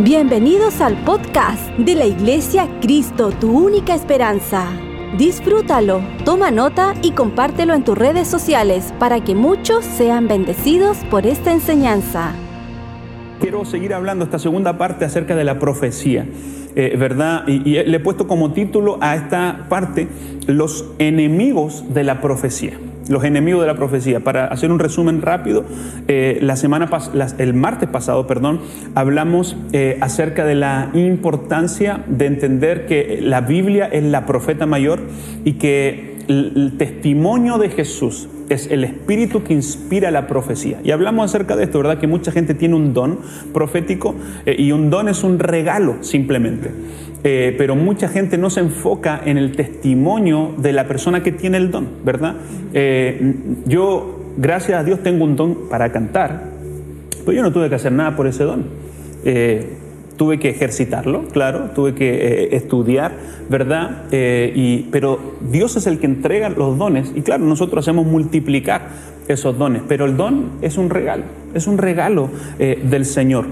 Bienvenidos al podcast de la Iglesia Cristo, tu única esperanza. Disfrútalo, toma nota y compártelo en tus redes sociales para que muchos sean bendecidos por esta enseñanza. Quiero seguir hablando esta segunda parte acerca de la profecía, eh, ¿verdad? Y, y le he puesto como título a esta parte los enemigos de la profecía los enemigos de la profecía. Para hacer un resumen rápido, eh, la semana el martes pasado, perdón, hablamos eh, acerca de la importancia de entender que la Biblia es la profeta mayor y que el, testimonio de Jesús es el espíritu que inspira la profecía. Y hablamos acerca de esto, ¿verdad? Que mucha gente tiene un don profético eh, y un don es un regalo simplemente. Eh, pero mucha gente no se enfoca en el testimonio de la persona que tiene el don, ¿verdad? Eh, yo, gracias a Dios, tengo un don para cantar, pero yo no tuve que hacer nada por ese don. Eh, tuve que ejercitarlo, claro, tuve que estudiar, ¿verdad? y, pero Dios es el que entrega los dones y claro, nosotros hacemos multiplicar esos dones, pero el don es un regalo, es un regalo del Señor.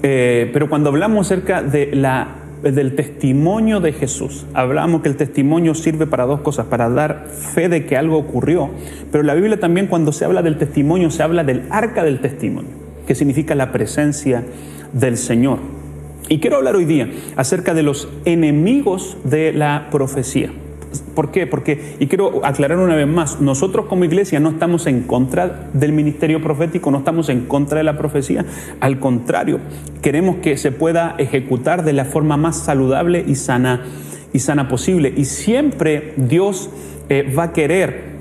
pero cuando hablamos acerca de la del testimonio de Jesús. Hablamos que el testimonio sirve para dos cosas, para dar fe de que algo ocurrió, pero la Biblia también cuando se habla del testimonio se habla del arca del testimonio, que significa la presencia del Señor. Y quiero hablar hoy día acerca de los enemigos de la profecía. ¿Por qué? Porque, y quiero aclarar una vez más, nosotros como iglesia no estamos en contra del ministerio profético, no estamos en contra de la profecía, al contrario, queremos que se pueda ejecutar de la forma más saludable y sana, y sana posible. Y siempre Dios eh, va a querer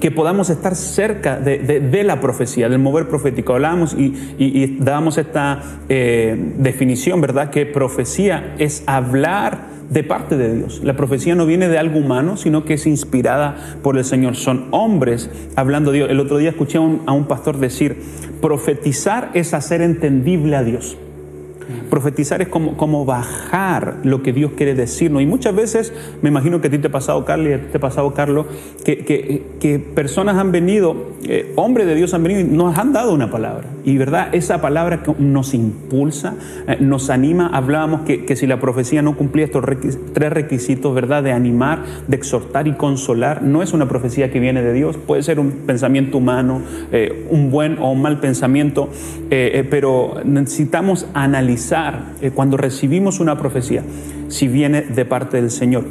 que podamos estar cerca de, la profecía, del mover profético. Hablábamos y, dábamos esta eh, definición, ¿verdad? Que profecía es hablar de parte de Dios. La profecía no viene de algo humano, sino que es inspirada por el Señor. Son hombres hablando de Dios. El otro día escuché a un, a un pastor decir, profetizar es hacer entendible a Dios. Profetizar es como, como, bajar lo que Dios quiere decirnos. Y muchas veces, me imagino que a ti te ha pasado, Carlos, y a ti te ha pasado, Carlos, que, que, personas han venido, eh, hombres de Dios han venido y nos han dado una palabra. Y verdad, esa palabra nos impulsa, eh, nos anima. Hablábamos que, que, si la profecía no cumplía estos tres requisitos, ¿verdad? De animar, de exhortar y consolar, no es una profecía que viene de Dios. Puede ser un pensamiento humano, eh, un buen o un mal pensamiento, pero necesitamos analizar eh, cuando recibimos una profecía si viene de parte del Señor.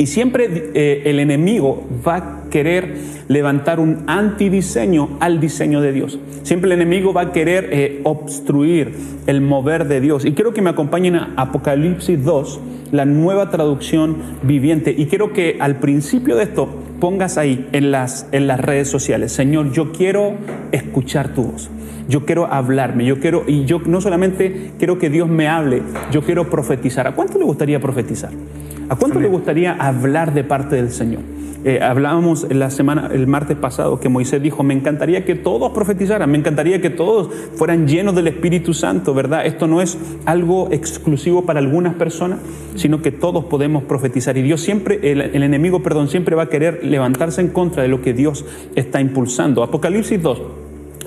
Y siempre eh, el enemigo va a querer levantar un antidiseño al diseño de Dios. Siempre el enemigo va a querer eh, obstruir el mover de Dios. Y quiero que me acompañen a Apocalipsis 2, la nueva traducción viviente. Y quiero que al principio de esto pongas ahí en las, en las redes sociales, Señor, yo quiero escuchar tu voz yo quiero hablarme, yo quiero, y yo no solamente quiero que Dios me hable, yo quiero profetizar. ¿A cuánto le gustaría profetizar? ¿A cuánto le gustaría hablar de parte del Señor? Eh, hablábamos la semana, el martes pasado, que Moisés dijo, me encantaría que todos profetizaran, me encantaría que todos fueran llenos del Espíritu Santo, ¿verdad? Esto no es algo exclusivo para algunas personas, sino que todos podemos profetizar. Y Dios siempre, el, enemigo, perdón, siempre va a querer levantarse en contra de lo que Dios está impulsando. Apocalipsis 2.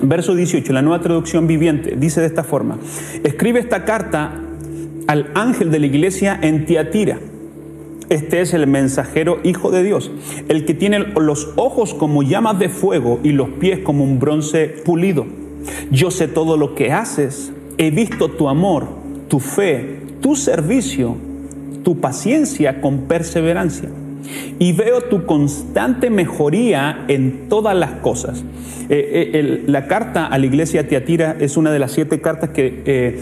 Verso 18, la nueva traducción viviente, dice de esta forma, escribe esta carta al ángel de la iglesia en Tiatira. Este es el mensajero hijo de Dios, el que tiene los ojos como llamas de fuego y los pies como un bronce pulido. Yo sé todo lo que haces, he visto tu amor, tu fe, tu servicio, tu paciencia con perseverancia y veo tu constante mejoría en todas las cosas. Eh, eh, la carta a la iglesia Tiatira es una de las siete cartas que eh,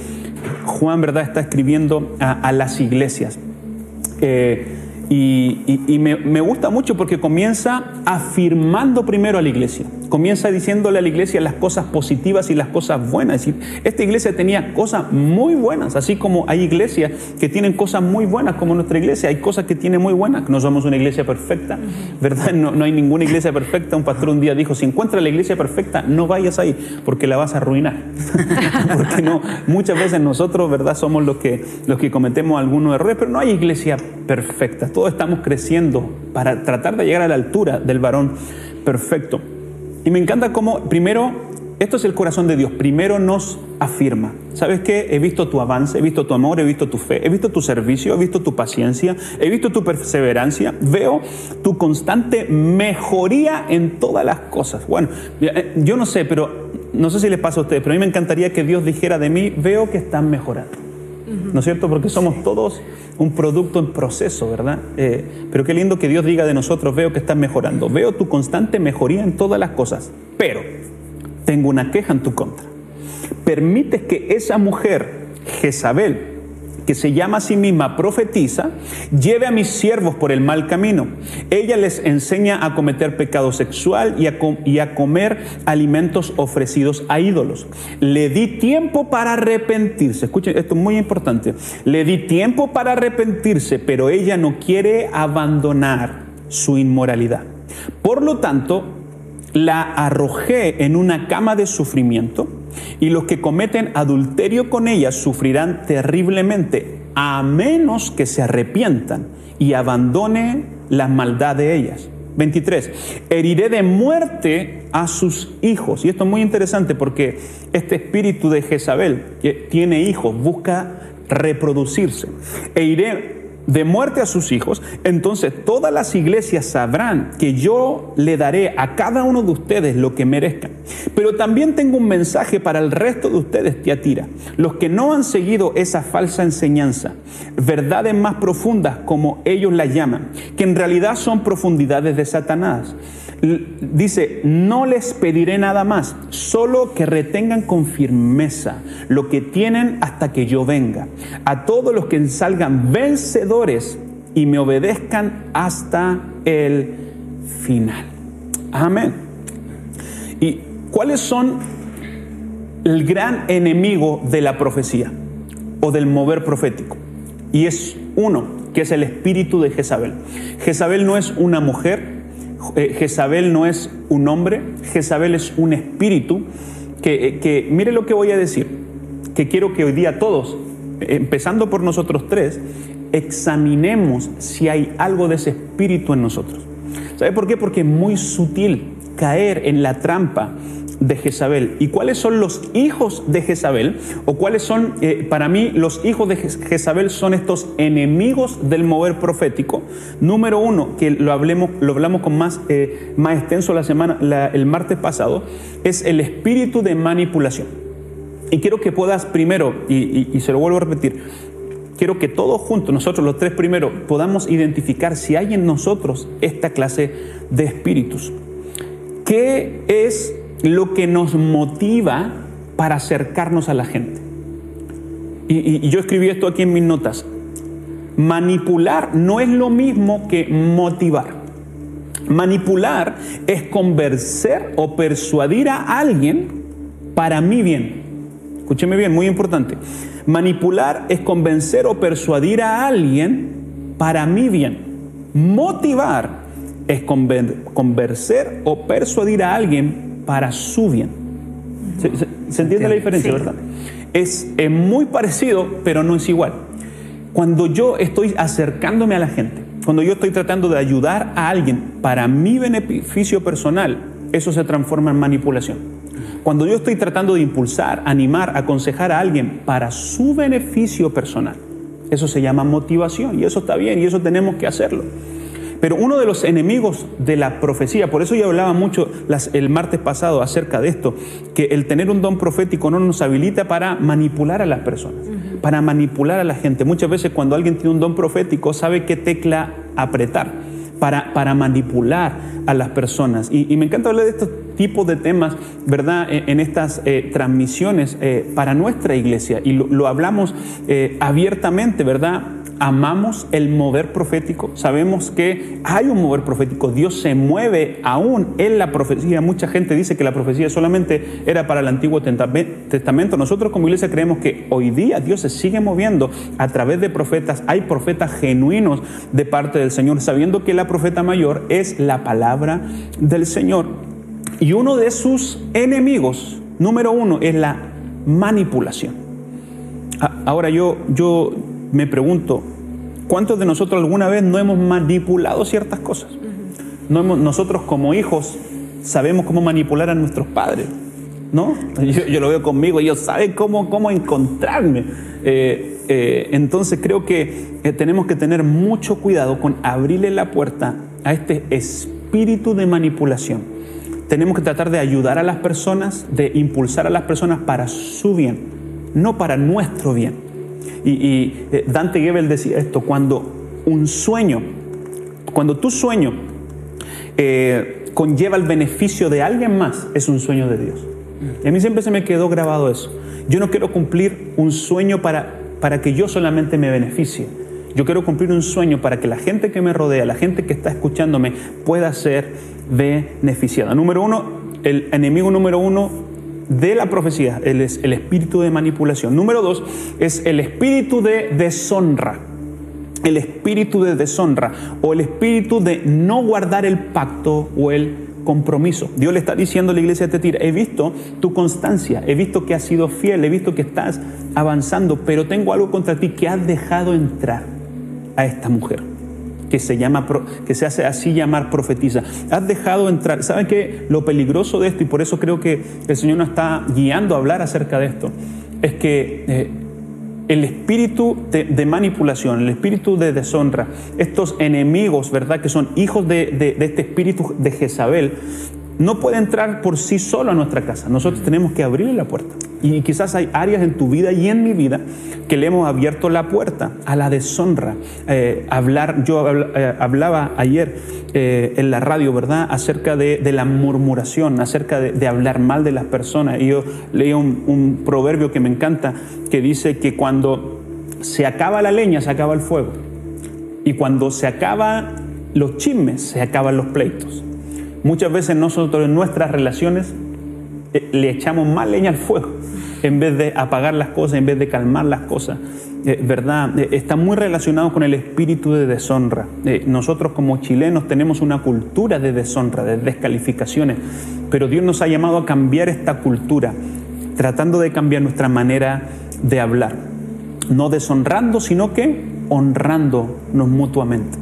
Juan ¿verdad? está escribiendo a, las iglesias. Y, me, gusta mucho porque comienza afirmando primero a la iglesia comienza diciéndole a la iglesia las cosas positivas y las cosas buenas. Decir, esta iglesia tenía cosas muy buenas, así como hay iglesias que tienen cosas muy buenas, como nuestra iglesia, hay cosas que tiene muy buenas, no somos una iglesia perfecta, ¿verdad? No, no hay ninguna iglesia perfecta. Un pastor un día dijo, si encuentras la iglesia perfecta, no vayas ahí, porque la vas a arruinar. porque no, muchas veces nosotros, ¿verdad? Somos los que, los que cometemos algunos errores, pero no hay iglesia perfecta. Todos estamos creciendo para tratar de llegar a la altura del varón perfecto. Y me encanta cómo primero esto es el corazón de Dios. Primero nos afirma. ¿Sabes qué? He visto tu avance, he visto tu amor, he visto tu fe, he visto tu servicio, he visto tu paciencia, he visto tu perseverancia. Veo tu constante mejoría en todas las cosas. Bueno, eh, yo no sé, pero no sé si les pasa a ustedes, pero a mí me encantaría que Dios dijera de mí, veo que están mejorando. ¿No es cierto? Porque somos todos un producto en proceso, ¿verdad? Eh, pero qué lindo que Dios diga de nosotros, veo que están mejorando, veo tu constante mejoría en todas las cosas, pero tengo una queja en tu contra. Permites que esa mujer, Jezabel, que se llama a sí misma profetiza, lleve a mis siervos por el mal camino. Ella les enseña a cometer pecado sexual y a, comer alimentos ofrecidos a ídolos. Le di tiempo para arrepentirse. Escuchen, esto es muy importante. Le di tiempo para arrepentirse, pero ella no quiere abandonar su inmoralidad. Por lo tanto, la arrojé en una cama de sufrimiento y los que cometen adulterio con ella sufrirán terriblemente, a menos que se arrepientan y abandonen la maldad de ellas. 23. Heriré de muerte a sus hijos. Y esto es muy interesante porque este espíritu de Jezabel, que tiene hijos, busca reproducirse. E iré de muerte a sus hijos, entonces todas las iglesias sabrán que yo le daré a cada uno de ustedes lo que merezcan. Pero también tengo un mensaje para el resto de ustedes, Tiatira, los que no han seguido esa falsa enseñanza, verdades más profundas como ellos las llaman, que en realidad son profundidades de Satanás dice, no les pediré nada más, solo que retengan con firmeza lo que tienen hasta que yo venga. A todos los que salgan vencedores y me obedezcan hasta el final. Amén. ¿Y cuáles son el gran enemigo de la profecía o del mover profético? Y es uno, que es el espíritu de Jezabel. Jezabel no es una mujer, eh, Jezabel no es un hombre, Jezabel es un espíritu que, eh, que, mire lo que voy a decir, que quiero que hoy día todos, empezando por nosotros tres, examinemos si hay algo de ese espíritu en nosotros. ¿Sabe por qué? Porque es muy sutil caer en la trampa de Jezabel. ¿Y cuáles son los hijos de Jezabel? O cuáles son, eh, para mí, los hijos de Jezabel son estos enemigos del mover profético. Número uno, que lo, hablemos, lo hablamos con más, eh, más extenso la semana, el martes pasado, es el espíritu de manipulación. Y quiero que puedas primero, y, y se lo vuelvo a repetir, quiero que todos juntos, nosotros los tres primeros, podamos identificar si hay en nosotros esta clase de espíritus. ¿Qué es lo que nos motiva para acercarnos a la gente. Y, yo escribí esto aquí en mis notas. Manipular no es lo mismo que motivar. Manipular es convencer o persuadir a alguien para mi bien. Escúcheme bien, muy importante. Manipular es convencer o persuadir a alguien para mi bien. Motivar es convencer o persuadir a alguien para su bien. ¿Se, entiende la diferencia, verdad? Es, muy parecido, pero no es igual. Cuando yo estoy acercándome a la gente, cuando yo estoy tratando de ayudar a alguien para mi beneficio personal, eso se transforma en manipulación. Cuando yo estoy tratando de impulsar, animar, aconsejar a alguien para su beneficio personal, eso se llama motivación y eso está bien y eso tenemos que hacerlo. Pero uno de los enemigos de la profecía, por eso yo hablaba mucho el martes pasado acerca de esto, que el tener un don profético no nos habilita para manipular a las personas, para manipular a la gente. Muchas veces cuando alguien tiene un don profético sabe qué tecla apretar para, manipular a las personas. Y, me encanta hablar de estos tipos de temas, ¿verdad?, e, en, estas eh, transmisiones eh, para nuestra iglesia. Y lo, hablamos eh, abiertamente, ¿verdad? Amamos el mover profético, sabemos que hay un mover profético, Dios se mueve aún en la profecía. Mucha gente dice que la profecía solamente era para el Antiguo Testamento. Nosotros como iglesia creemos que hoy día Dios se sigue moviendo a través de profetas. Hay profetas genuinos de parte del Señor, sabiendo que la profeta mayor es la palabra del Señor. Y uno de sus enemigos, número uno, es la manipulación. Ahora yo, yo me pregunto, ¿cuántos de nosotros alguna vez no hemos manipulado ciertas cosas? No nosotros como hijos sabemos cómo manipular a nuestros padres. ¿no? Yo, lo veo conmigo, ellos saben cómo, cómo encontrarme. Eh, eh, entonces creo que eh, tenemos que tener mucho cuidado con abrirle la puerta a este espíritu de manipulación. Tenemos que tratar de ayudar a las personas, de impulsar a las personas para su bien, no para nuestro bien. Y, Dante Gebel decía esto, cuando un sueño, cuando tu sueño conlleva el beneficio de alguien más, es un sueño de Dios. Y a mí siempre se me quedó grabado eso. Yo no quiero cumplir un sueño para, para que yo solamente me beneficie. Yo quiero cumplir un sueño para que la gente que me rodea, la gente que está escuchándome, pueda ser beneficiada. Número uno, el enemigo número uno de la profecía es el espíritu de manipulación. Número dos, es el espíritu de deshonra. El espíritu de deshonra o el espíritu de no guardar el pacto o el compromiso. Dios le está diciendo a la iglesia de Tira, he visto tu constancia, he visto que has sido fiel, he visto que estás avanzando, pero tengo algo contra ti que has dejado entrar a esta mujer que se llama que se hace así llamar profetiza. Has dejado entrar. ¿Saben qué? Lo peligroso de esto y por eso creo que el Señor nos está guiando a hablar acerca de esto es que eh, el espíritu de, manipulación, el espíritu de deshonra, estos enemigos, ¿verdad? Que son hijos de, este espíritu de Jezabel, no puede entrar por sí solo a nuestra casa. Nosotros tenemos que abrirle la puerta. Y quizás hay áreas en tu vida y en mi vida que le hemos abierto la puerta a la deshonra. Eh, hablar, yo eh, hablaba ayer eh, en la radio, ¿verdad?, acerca de, la murmuración, acerca de, hablar mal de las personas. Y yo leía un, proverbio que me encanta que dice que cuando se acaba la leña, se acaba el fuego. Y cuando se acaban los chismes, se acaban los pleitos. Muchas veces nosotros en nuestras relaciones le echamos más leña al fuego en vez de apagar las cosas, en vez de calmar las cosas. Eh, ¿Verdad? Eh, está muy relacionado con el espíritu de deshonra. Eh, nosotros como chilenos tenemos una cultura de deshonra, de descalificaciones, pero Dios nos ha llamado a cambiar esta cultura, tratando de cambiar nuestra manera de hablar. No deshonrando, sino que honrándonos mutuamente.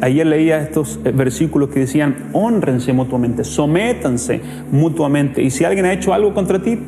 Ayer leía estos versículos que decían, honrense mutuamente, sométanse mutuamente. Y si alguien ha hecho algo contra ti,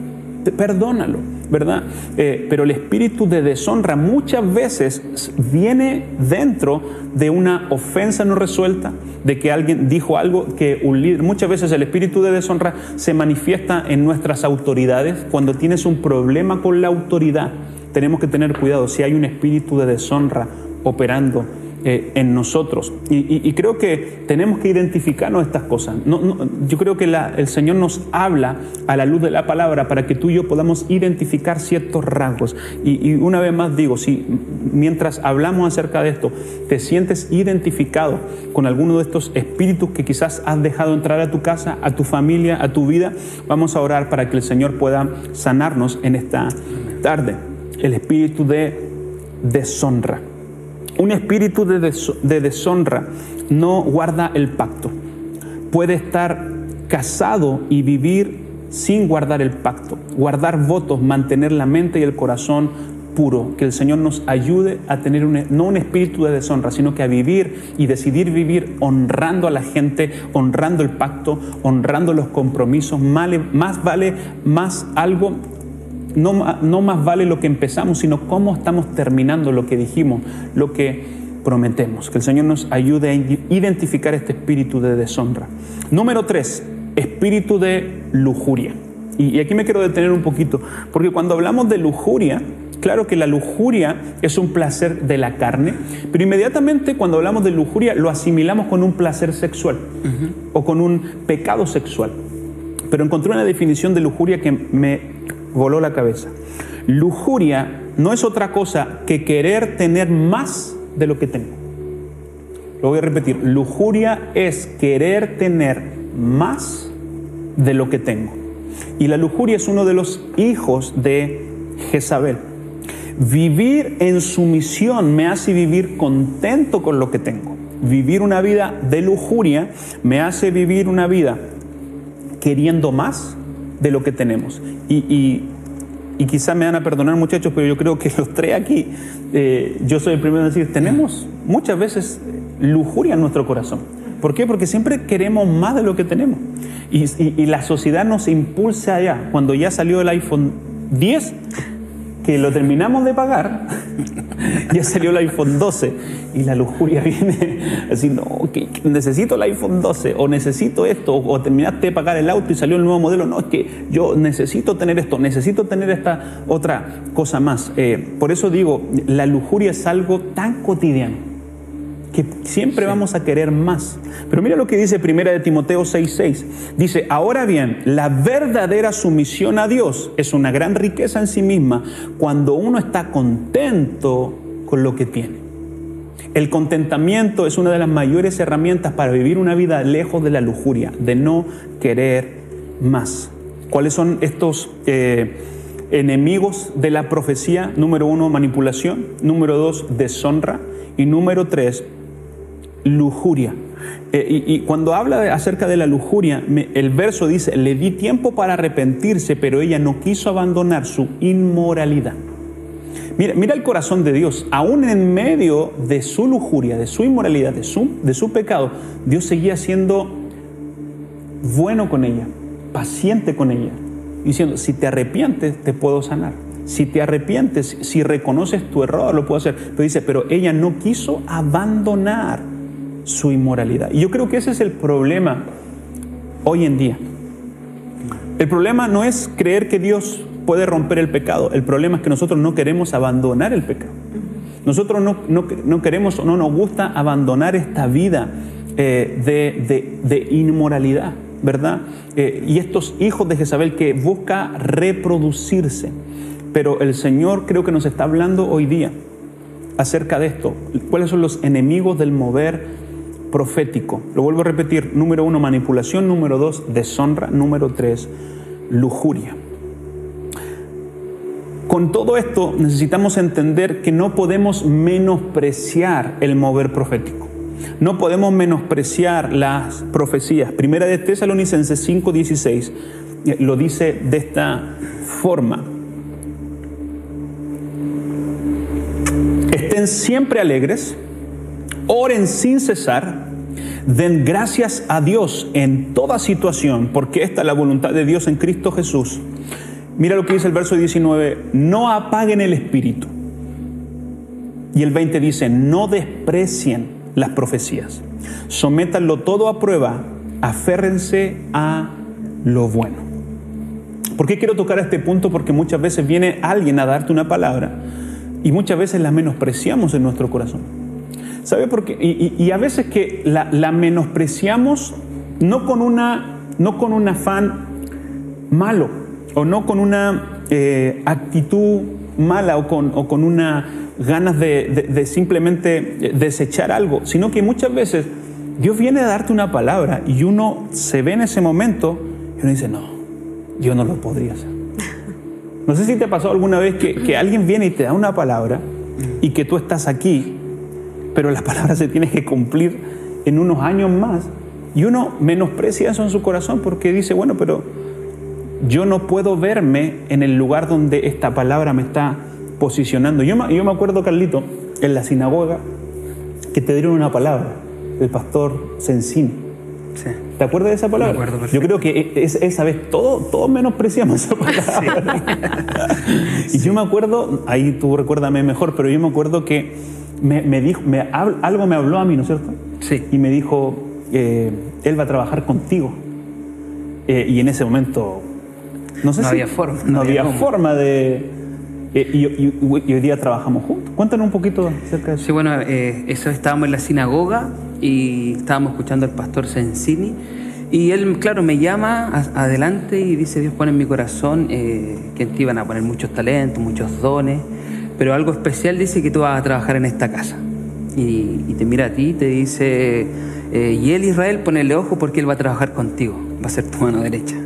perdónalo, ¿verdad? Eh, pero el espíritu de deshonra muchas veces viene dentro de una ofensa no resuelta, de que alguien dijo algo que un muchas veces el espíritu de deshonra se manifiesta en nuestras autoridades. Cuando tienes un problema con la autoridad, tenemos que tener cuidado si hay un espíritu de deshonra operando eh, en nosotros. Y, creo que tenemos que identificarnos estas cosas. yo creo que el Señor nos habla a la luz de la palabra para que tú y yo podamos identificar ciertos rasgos. Y, una vez más digo, si mientras hablamos acerca de esto, te sientes identificado con alguno de estos espíritus que quizás has dejado entrar a tu casa, a tu familia, a tu vida, vamos a orar para que el Señor pueda sanarnos en esta tarde. El espíritu de deshonra. Un espíritu de, deshonra no guarda el pacto. Puede estar casado y vivir sin guardar el pacto, guardar votos, mantener la mente y el corazón puro, que el Señor nos ayude a tener no un espíritu de deshonra, sino que a vivir y decidir vivir honrando a la gente, honrando el pacto, honrando los compromisos. más vale más algo no, más vale lo que empezamos, sino cómo estamos terminando lo que dijimos, lo que prometemos. Que el Señor nos ayude a identificar este espíritu de deshonra. Número tres, espíritu de lujuria. Y, aquí me quiero detener un poquito, porque cuando hablamos de lujuria, claro que la lujuria es un placer de la carne, pero inmediatamente cuando hablamos de lujuria lo asimilamos con un placer sexual o con un pecado sexual. Pero encontré una definición de lujuria que me voló la cabeza. Lujuria no es otra cosa que querer tener más de lo que tengo. Lo voy a repetir. Lujuria es querer tener más de lo que tengo. Y la lujuria es uno de los hijos de Jezabel. Vivir en sumisión me hace vivir contento con lo que tengo. Vivir una vida de lujuria me hace vivir una vida queriendo más de lo que tenemos. Y, y, y quizás me van a perdonar muchachos, pero yo creo que los tres aquí, eh, yo soy el primero en decir, tenemos muchas veces lujuria en nuestro corazón. ¿Por qué? Porque siempre queremos más de lo que tenemos. Y, y la sociedad nos impulsa allá. Cuando ya salió el iPhone 10, que lo terminamos de pagar, ya salió el iPhone 12 y la lujuria viene así, no, que, necesito el iPhone 12 o necesito esto o, terminaste de pagar el auto y salió el nuevo modelo, no, es que yo necesito tener esto, necesito tener esta otra cosa más. Eh, por eso digo, la lujuria es algo tan cotidiano que siempre vamos a querer más. Pero mira lo que dice Primera de Timoteo 6:6. Dice, "Ahora bien, la verdadera sumisión a Dios es una gran riqueza en sí misma cuando uno está contento con lo que tiene." El contentamiento es una de las mayores herramientas para vivir una vida lejos de la lujuria, de no querer más. ¿Cuáles son estos eh, enemigos de la profecía? Número uno, manipulación. Número dos, deshonra. Y número tres, lujuria. Eh, y, cuando habla acerca de la lujuria, el verso dice, le di tiempo para arrepentirse, pero ella no quiso abandonar su inmoralidad. Mira, mira el corazón de Dios, aún en medio de su lujuria, de su inmoralidad, de su, de su pecado, Dios seguía siendo bueno con ella, paciente con ella, diciendo, si te arrepientes, te puedo sanar. Si te arrepientes, si reconoces tu error, lo puedo hacer. Pero dice, pero ella no quiso abandonar su inmoralidad. Y yo creo que ese es el problema hoy en día. El problema no es creer que Dios puede romper el pecado, el problema es que nosotros no queremos abandonar el pecado. Nosotros no, queremos o no nos gusta abandonar esta vida eh, de, inmoralidad, ¿verdad? Eh, y estos hijos de Jezabel que busca reproducirse. Pero el Señor creo que nos está hablando hoy día acerca de esto. ¿Cuáles son los enemigos del mover profético. Lo vuelvo a repetir, número uno, manipulación, número dos, deshonra, número tres, lujuria. Con todo esto necesitamos entender que no podemos menospreciar el mover profético. No podemos menospreciar las profecías. Primera de Tesalonicenses 5:16 eh, lo dice de esta forma. Estén siempre alegres, oren sin cesar, Den gracias a Dios en toda situación, porque esta es la voluntad de Dios en Cristo Jesús. Mira lo que dice el verso 19, no apaguen el espíritu. Y el 20 dice, no desprecien las profecías. Sométanlo todo a prueba, aférrense a lo bueno. ¿Por qué quiero tocar este punto? Porque muchas veces viene alguien a darte una palabra y muchas veces la menospreciamos en nuestro corazón. ¿Sabe por qué? Y, a veces que la, menospreciamos no con, una, no con un afán malo o no con una eh, actitud mala o con, o con una ganas de, simplemente desechar algo, sino que muchas veces Dios viene a darte una palabra y uno se ve en ese momento y uno dice, no, yo no lo podría hacer. No sé si te pasó alguna vez que, que alguien viene y te da una palabra y que tú estás aquí pero la palabra se tiene que cumplir en unos años más. Y uno menosprecia eso en su corazón porque dice, bueno, pero yo no puedo verme en el lugar donde esta palabra me está posicionando. Yo, yo me acuerdo, Carlito, en la sinagoga, que te dieron una palabra, el pastor Sensín. ¿Te acuerdas de esa palabra? yo creo que e, esa vez todos todo menospreciamos esa palabra. y yo me acuerdo, ahí tú recuérdame mejor, pero yo me acuerdo que me, dijo, me, algo me habló a mí, ¿no es cierto? Sí. Y me dijo, eh, él va a trabajar contigo. Eh, y en ese momento, no sé no había forma. No, había, forma de... Eh, y, hoy día trabajamos juntos. Cuéntanos un poquito acerca de eso. Sí, bueno, eso estábamos en la sinagoga y estábamos escuchando al pastor Sensini. Y él, claro, me llama adelante y dice, Dios pone en mi corazón que te iban a poner muchos talentos, muchos dones pero algo especial dice que tú vas a trabajar en esta casa. Y, te mira a ti y te dice, eh, y él Israel, ponele ojo porque él va a trabajar contigo, va a ser tu mano derecha.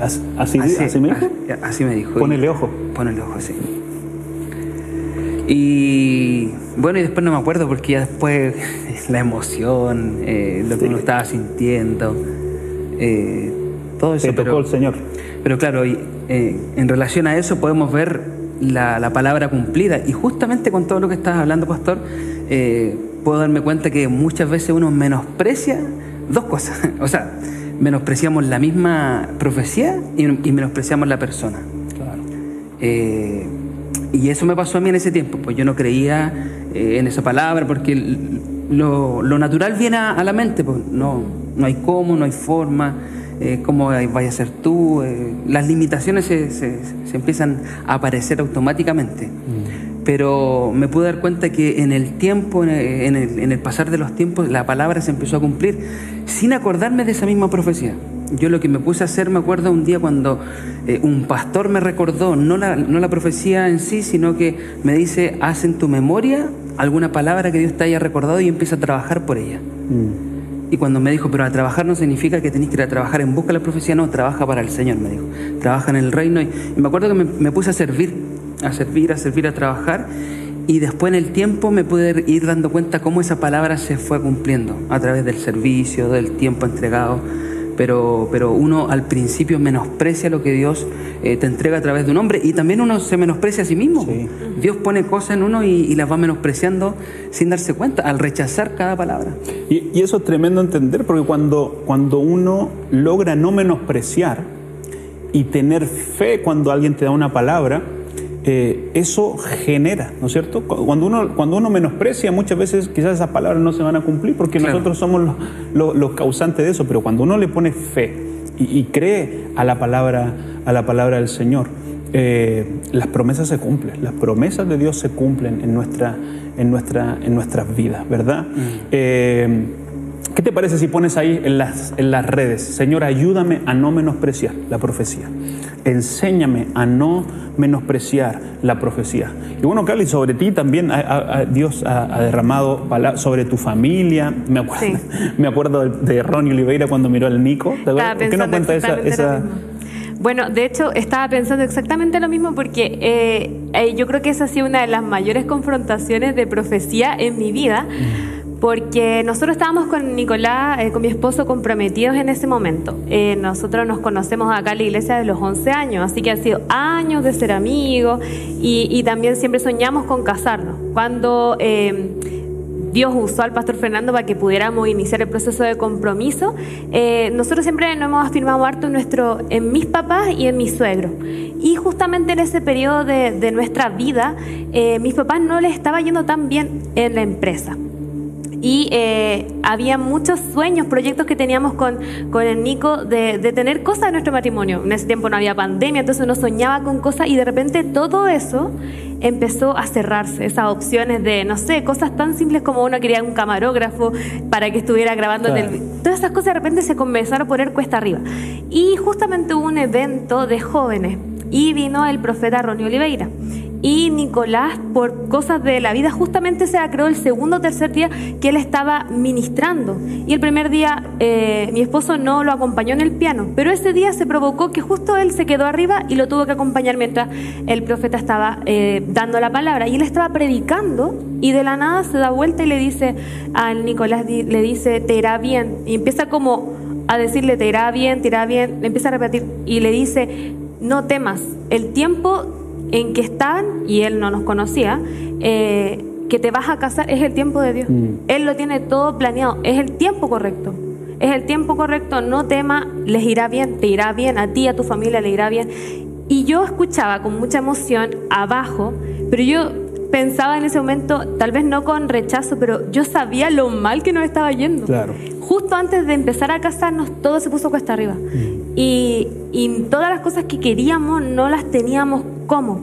¿Así, así, me dijo? Así, me dijo. Ponele ojo. Ponele ojo, sí. Y bueno, y después no me acuerdo porque ya después la emoción, eh, lo que uno estaba sintiendo, eh, todo eso. Se tocó el Señor. Pero claro, y, en relación a eso podemos ver la, palabra cumplida. Y justamente con todo lo que estás hablando, pastor, eh, puedo darme cuenta que muchas veces uno menosprecia dos cosas. O sea, menospreciamos la misma profecía y, menospreciamos la persona. Eh, y eso me pasó a mí en ese tiempo, pues yo no creía eh, en esa palabra porque lo, natural viene a, la mente, pues no, no hay cómo, no hay forma, eh, cómo vaya a ser tú, las limitaciones se, se, empiezan a aparecer automáticamente. Mm pero me pude dar cuenta que en el tiempo, en el, pasar de los tiempos, la palabra se empezó a cumplir sin acordarme de esa misma profecía. Yo lo que me puse a hacer, me acuerdo un día cuando eh, un pastor me recordó, no la, no la profecía en sí, sino que me dice, haz en tu memoria alguna palabra que Dios te haya recordado y empieza a trabajar por ella. Mm. Y cuando me dijo, pero a trabajar no significa que tenés que ir a trabajar en busca de la profecía, no, trabaja para el Señor, me dijo. Trabaja en el reino. Y, me acuerdo que me puse a servir a servir, a servir, a trabajar. Y después en el tiempo me pude ir dando cuenta cómo esa palabra se fue cumpliendo a través del servicio, del tiempo entregado. Pero, pero uno al principio menosprecia lo que Dios eh, te entrega a través de un hombre y también uno se menosprecia a sí mismo. Dios pone cosas en uno y, las va menospreciando sin darse cuenta, al rechazar cada palabra. Y, y, eso es tremendo entender porque cuando, cuando uno logra no menospreciar y tener fe cuando alguien te da una palabra, eh, eso genera, ¿no es cierto? Cuando uno, cuando uno menosprecia, muchas veces quizás esas palabras no se van a cumplir porque nosotros somos los, causantes de eso, pero cuando uno le pone fe y, cree a la palabra, a la palabra del Señor, eh, las promesas se cumplen, las promesas de Dios se cumplen en, nuestra, en, nuestra, en nuestras vidas, ¿verdad? Mm. Eh, ¿Qué te parece si pones ahí en las, en las redes, Señor, ayúdame a no menospreciar la profecía? Enséñame a no menospreciar la profecía. Y bueno, Cali, sobre ti también Dios ha, derramado sobre tu familia. Me acuerdo, me acuerdo de, Ronnie Oliveira cuando miró al Nico. ¿Por qué no cuenta esa, Bueno, de hecho, estaba pensando exactamente lo mismo porque eh, eh, yo creo que esa ha sido una de las mayores confrontaciones de profecía en mi vida. Mm porque nosotros estábamos con Nicolás, eh, con mi esposo, comprometidos en ese momento. Eh, nosotros nos conocemos acá en la iglesia de los 11 años, así que ha sido años de ser amigos y, también siempre soñamos con casarnos. Cuando eh, Dios usó al pastor Fernando para que pudiéramos iniciar el proceso de compromiso, nosotros siempre nos hemos afirmado harto en, nuestro, en mis papás y en mis suegros. Y justamente en ese periodo de, de nuestra vida, mis papás no les estaba yendo tan bien en la empresa y eh, había muchos sueños, proyectos que teníamos con, con el Nico de, de, tener cosas en nuestro matrimonio. En ese tiempo no había pandemia, entonces uno soñaba con cosas y de repente todo eso empezó a cerrarse, esas opciones de, no sé, cosas tan simples como uno quería un camarógrafo para que estuviera grabando en el... Todas esas cosas de repente se comenzaron a poner cuesta arriba. Y justamente hubo un evento de jóvenes y vino el profeta Ronnie Oliveira. Y Nicolás, por cosas de la vida, justamente se creó el segundo o tercer día que él estaba ministrando. Y el primer día eh, mi esposo no lo acompañó en el piano, pero ese día se provocó que justo él se quedó arriba y lo tuvo que acompañar mientras el profeta estaba eh, dando la palabra. Y él estaba predicando y de la nada se da vuelta y le dice al Nicolás, le dice, te irá bien. Y empieza como a decirle, te irá bien, te irá bien. Le empieza a repetir y le dice, no temas, el tiempo en que están, y él no nos conocía, eh, que te vas a casar, es el tiempo de Dios. Mm. Él lo tiene todo planeado, es el tiempo correcto. Es el tiempo correcto, no tema, les irá bien, te irá bien, a ti, a tu familia le irá bien. Y yo escuchaba con mucha emoción abajo, pero yo pensaba en ese momento, tal vez no con rechazo, pero yo sabía lo mal que nos estaba yendo. Claro. Justo antes de empezar a casarnos, todo se puso cuesta arriba. Mm. Y, y todas las cosas que queríamos no las teníamos cómo.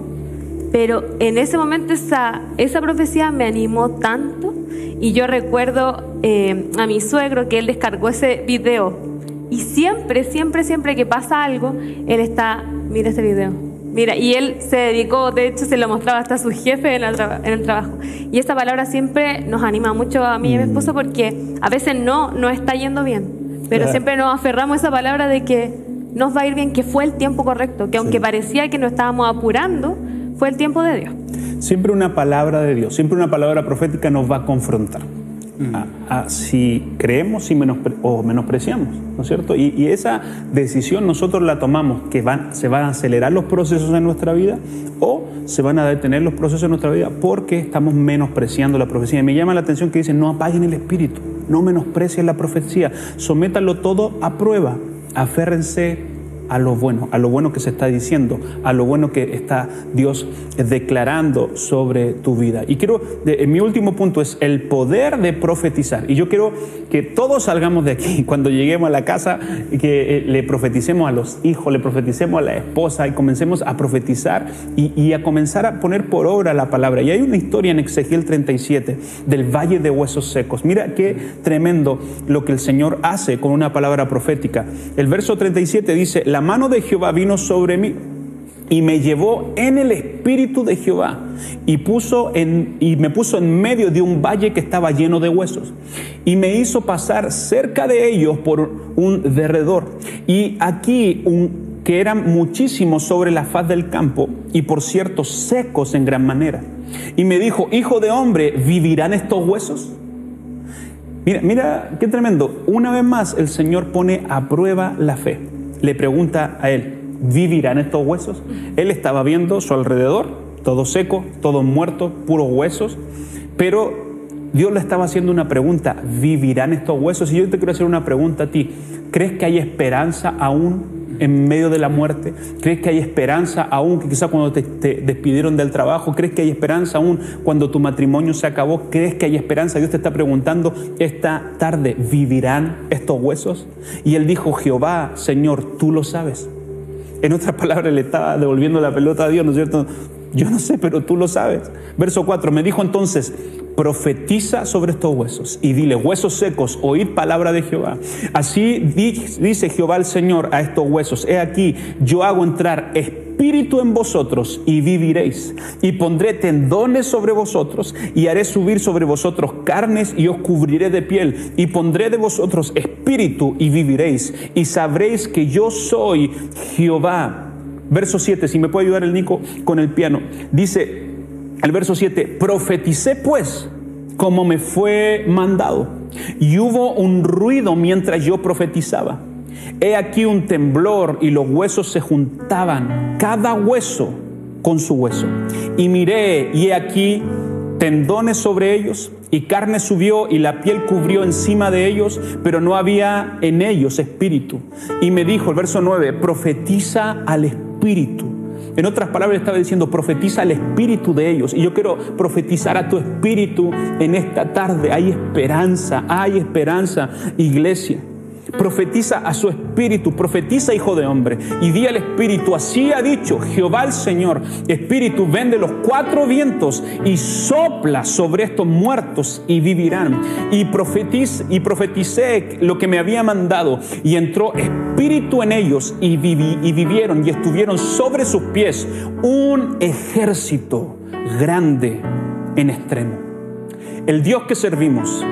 Pero en ese momento esa, esa profecía me animó tanto y yo recuerdo eh, a mi suegro que él descargó ese video y siempre, siempre, siempre que pasa algo, él está, mira este video. Mira, y él se dedicó, de hecho se lo mostraba hasta a su jefe en el, en el trabajo. Y esa palabra siempre nos anima mucho a mí y a mi mm. esposo porque a veces no, no está yendo bien, pero siempre nos aferramos a esa palabra de que nos va a ir bien, que fue el tiempo correcto, que aunque parecía que nos estábamos apurando, fue el tiempo de Dios. Siempre una palabra de Dios, siempre una palabra profética nos va a confrontar. a, si creemos y o menospreciamos, ¿no es cierto? Y, esa decisión nosotros la tomamos, que van, se van a acelerar los procesos en nuestra vida o se van a detener los procesos en nuestra vida porque estamos menospreciando la profecía. Y me llama la atención que dicen, no apaguen el espíritu, no menosprecien la profecía, sométanlo todo a prueba, aférrense a lo bueno, a lo bueno que se está diciendo, a lo bueno que está Dios declarando sobre tu vida. Y quiero, mi último punto es el poder de profetizar. Y yo quiero que todos salgamos de aquí cuando lleguemos a la casa y que eh, le profeticemos a los hijos, le profeticemos a la esposa y comencemos a profetizar y, a comenzar a poner por obra la palabra. Y hay una historia en Ezequiel 37 del valle de huesos secos. Mira qué tremendo lo que el Señor hace con una palabra profética. El verso 37 dice, la mano de Jehová vino sobre mí y me llevó en el espíritu de Jehová y, puso en, y me puso en medio de un valle que estaba lleno de huesos y me hizo pasar cerca de ellos por un derredor y aquí un, que eran muchísimos sobre la faz del campo y por cierto secos en gran manera. Y me dijo hijo de hombre vivirán estos huesos mira mira qué tremendo. Una vez más el Señor pone a prueba la fe le pregunta a él, ¿vivirán estos huesos? Él estaba viendo su alrededor, todo seco, todo muerto, puros huesos, pero Dios le estaba haciendo una pregunta, ¿vivirán estos huesos? Y yo te quiero hacer una pregunta a ti, ¿crees que hay esperanza aún en medio de la muerte? ¿Crees que hay esperanza aún que quizá cuando te, te, despidieron del trabajo? ¿Crees que hay esperanza aún cuando tu matrimonio se acabó? ¿Crees que hay esperanza? Dios te está preguntando esta tarde, ¿vivirán estos huesos? Y él dijo, Jehová, Señor, tú lo sabes. En otras palabras, le estaba devolviendo la pelota a Dios, ¿no es cierto? Yo no sé, pero tú lo sabes. Verso 4, me dijo entonces, profetiza sobre estos huesos y dile, huesos secos, oíd palabra de Jehová. Así dice Jehová el Señor a estos huesos, he aquí, yo hago entrar espíritu en vosotros y viviréis. Y pondré tendones sobre vosotros y haré subir sobre vosotros carnes y os cubriré de piel. Y pondré de vosotros espíritu y viviréis. Y sabréis que yo soy Jehová. Verso 7, si me puede ayudar el Nico con el piano. Dice, el verso 7, profeticé pues como me fue mandado. Y hubo un ruido mientras yo profetizaba. He aquí un temblor y los huesos se juntaban, cada hueso con su hueso. Y miré y he aquí tendones sobre ellos y carne subió y la piel cubrió encima de ellos, pero no había en ellos espíritu. Y me dijo el verso 9, profetiza al espíritu en otras palabras, estaba diciendo, profetiza el espíritu de ellos. Y yo quiero profetizar a tu espíritu en esta tarde. Hay esperanza, hay esperanza, iglesia. Profetiza a su espíritu, profetiza hijo de hombre y di al espíritu, así ha dicho Jehová el Señor, espíritu, vende los cuatro vientos y sopla sobre estos muertos y vivirán. Y, profetiz, y profeticé lo que me había mandado y entró espíritu en ellos y, y vivieron y estuvieron sobre sus pies un ejército grande en extremo. El Dios que servimos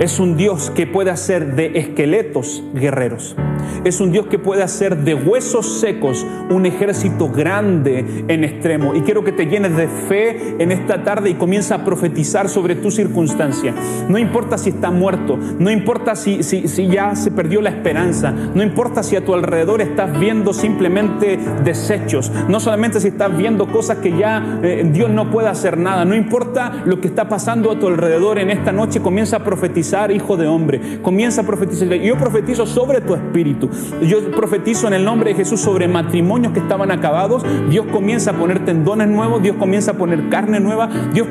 es un Dios que puede hacer de esqueletos guerreros. Es un Dios que puede hacer de huesos secos un ejército grande en extremo. Y quiero que te llenes de fe en esta tarde y comienza a profetizar sobre tu circunstancia. No importa si está muerto, no importa si, si, ya se perdió la esperanza, no importa si a tu alrededor estás viendo simplemente desechos, no solamente si estás viendo cosas que ya eh, Dios no puede hacer nada, no importa lo que está pasando a tu alrededor en esta noche, comienza a profetizar hijo de hombre. Comienza a profetizar. Yo profetizo sobre tu espíritu. Yo profetizo en el nombre de Jesús sobre matrimonios que estaban acabados. Dios comienza a poner tendones nuevos. Dios comienza a poner carne nueva. Dios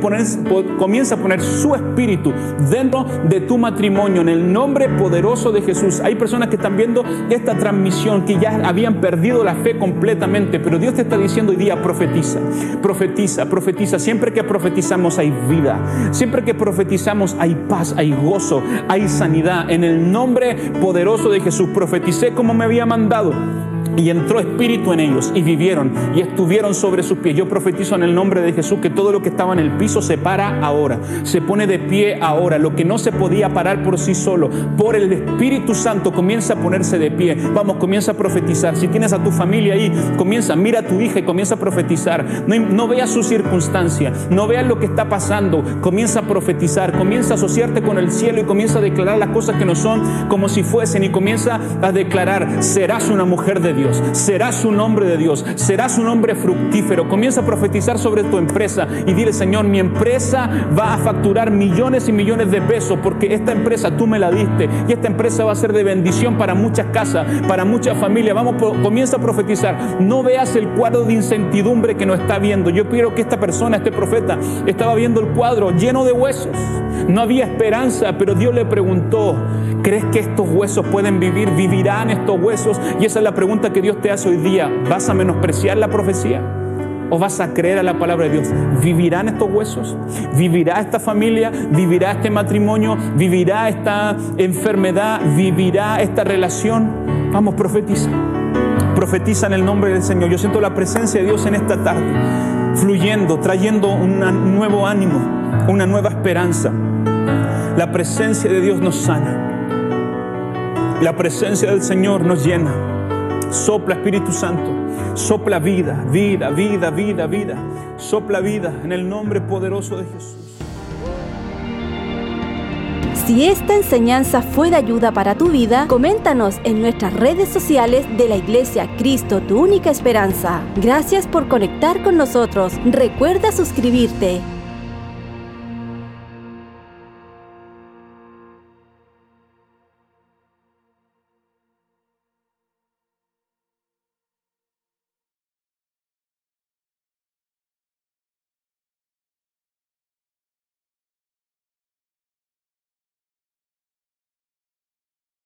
comienza a poner su espíritu dentro de tu matrimonio. En el nombre poderoso de Jesús. Hay personas que están viendo esta transmisión que ya habían perdido la fe completamente. Pero Dios te está diciendo hoy día, profetiza, profetiza, profetiza. Siempre que profetizamos hay vida. Siempre que profetizamos hay paz, hay gozo hay sanidad. En el nombre poderoso de Jesús profeticé como me había mandado y entró espíritu en ellos y vivieron y estuvieron sobre sus pies. Yo profetizo en el nombre de Jesús que todo lo que estaba en el piso se para ahora, se pone de pie ahora. Lo que no se podía parar por sí solo, por el Espíritu Santo comienza a ponerse de pie. Vamos, comienza a profetizar. Si tienes a tu familia ahí, comienza, mira a tu hija y comienza a profetizar. No, no veas su circunstancia, no veas lo que está pasando. Comienza a profetizar, comienza a asociarte con el cielo y comienza a declarar las cosas que no son como si fuesen y comienza a declarar, serás una mujer de Dios serás un hombre de Dios, serás un hombre fructífero. Comienza a profetizar sobre tu empresa y dile, Señor, mi empresa va a facturar millones y millones de pesos porque esta empresa tú me la diste y esta empresa va a ser de bendición para muchas casas, para muchas familias. Vamos, comienza a profetizar. No veas el cuadro de incertidumbre que no está viendo. Yo quiero que esta persona, este profeta, estaba viendo el cuadro lleno de huesos. No había esperanza, pero Dios le preguntó, ¿crees que estos huesos pueden vivir? ¿Vivirán estos huesos? Y esa es la que Dios te hace hoy día. ¿Vas a menospreciar la profecía? ¿O vas a creer a la palabra de Dios? ¿Vivirán estos huesos? ¿Vivirá esta familia? ¿Vivirá este matrimonio? ¿Vivirá esta enfermedad? ¿Vivirá esta relación? Vamos, profetiza. Profetiza en el nombre del Señor. Yo siento la presencia de Dios en esta tarde, fluyendo, trayendo un nuevo ánimo, una nueva esperanza. La presencia de Dios nos sana. La presencia del Señor nos llena. Sopla Espíritu Santo. Sopla vida, vida, vida, vida, vida. Sopla vida en el nombre poderoso de Jesús. Si esta enseñanza fue de ayuda para tu vida, coméntanos en nuestras redes sociales de la Iglesia Cristo, tu única esperanza. Gracias por conectar con nosotros. Recuerda suscribirte.